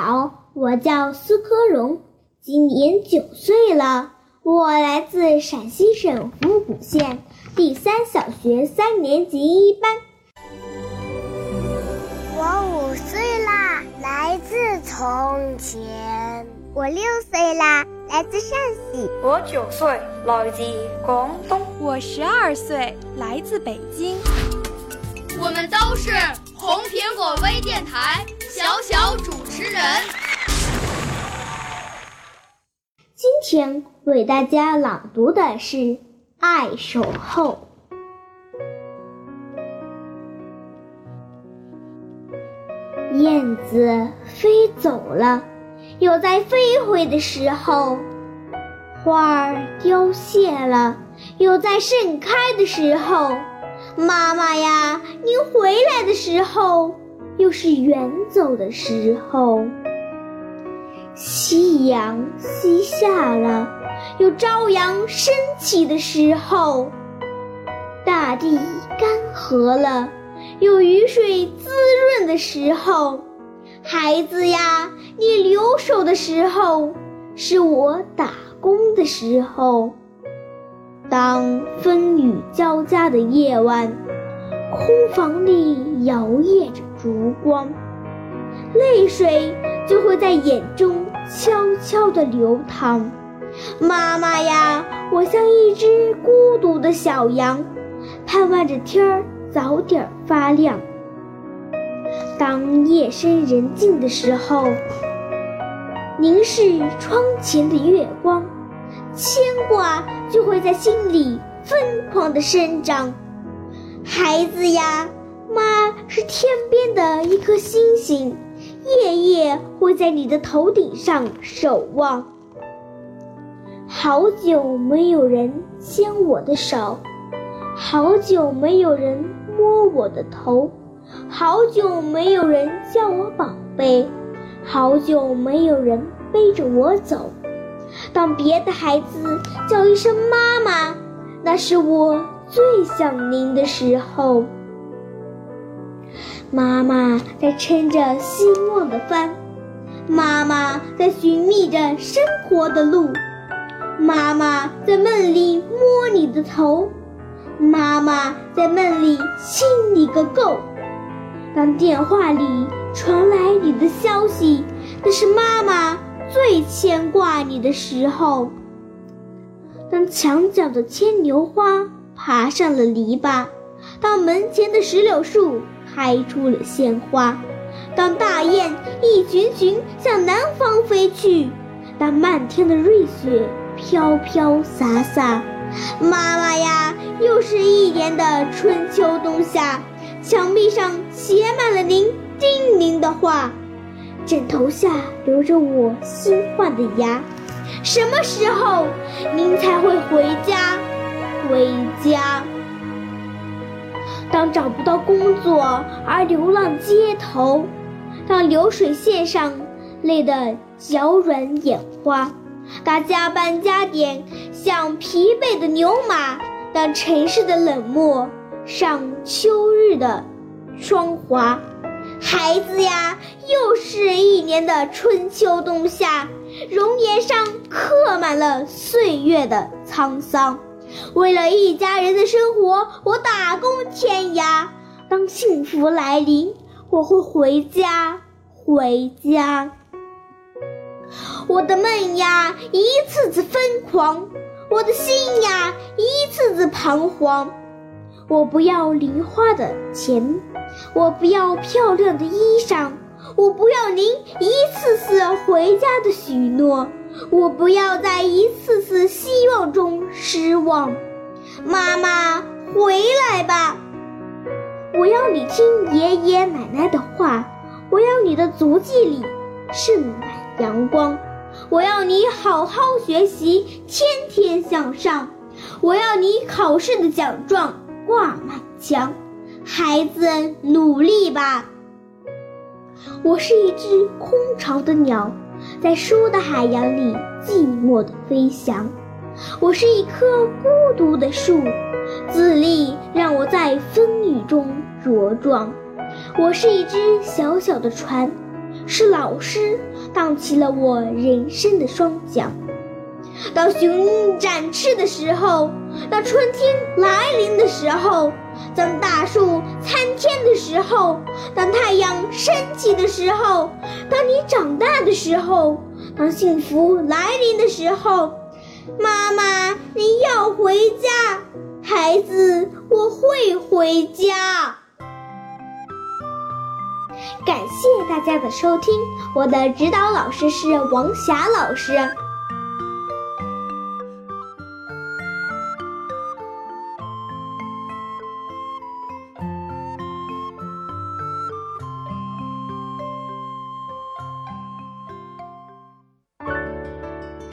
好，我叫苏科荣，今年九岁了，我来自陕西省府谷县第三小学三年级一班。我五岁啦，来自从前。我六岁啦，来自陕西。我九岁，来自广东。我十二岁，来自北京。我们都是红苹果微电台小小主持人。今天为大家朗读的是《爱守候》。燕子飞走了，有在飞回的时候；花儿凋谢了，有在盛开的时候。妈妈呀，您回来的时候，又是远走的时候。夕阳西下了，有朝阳升起的时候。大地干涸了，有雨水滋润的时候。孩子呀，你留守的时候，是我打工的时候。当风雨交加的夜晚，空房里摇曳着烛光，泪水就会在眼中悄悄地流淌。妈妈呀，我像一只孤独的小羊，盼望着天儿早点发亮。当夜深人静的时候，凝视窗前的月光。牵挂就会在心里疯狂地生长，孩子呀，天边的一颗星星，夜夜会在你的头顶上守望。好久没有人牵我的手，好久没有人摸我的头，好久没有人叫我宝贝，好久没有人背着我走。当别的孩子叫一声妈妈，那是我最想您的时候。妈妈在撑着希望的帆，妈妈在寻觅着生活的路，妈妈在梦里摸你的头，妈妈在梦里亲你个够。当电话里传来你的消息，那是妈妈。最牵挂你的时候，当墙角的牵牛花爬上了篱笆，当门前的石榴树开出了鲜花，当大雁一群群向南方飞去，当漫天的瑞雪飘飘洒洒，妈妈呀，又是一年的春秋冬夏，墙壁上写满了您叮咛的话。枕头下留着我新换的牙，什么时候您才会回家？回家。当找不到工作而流浪街头，当流水线上累得脚软眼花，当加班加点像疲惫的牛马，当城市的冷漠像秋日的霜华。孩子呀，又是一年的春秋冬夏，容颜上刻满了岁月的沧桑。为了一家人的生活，我打工天涯。当幸福来临，我会回家，回家。我的梦呀，一次次疯狂；我的心呀，一次次彷徨。我不要零花的钱，我不要漂亮的衣裳，我不要您一次次回家的许诺，我不要在一次次希望失望。妈妈，回来吧！我要你听爷爷奶奶的话，我要你的足迹里盛满阳光，我要你好好学习，天天向上，我要你考试的奖状挂满墙。孩子，努力吧！我是一只空巢的鸟，在书的海洋里寂寞地飞翔。我是一棵孤独的树，自立让我在风雨中茁壮。我是一只小小的船，是老师荡起了我人生的双桨。当雄鹰展翅的时候，当春天来临的时候，当大树参天的时候，当太阳升起的时候，当你长大的时候，当幸福来临的时候。妈妈，你要回家，孩子，我会回家。感谢大家的收听，我的指导老师是王霞老师。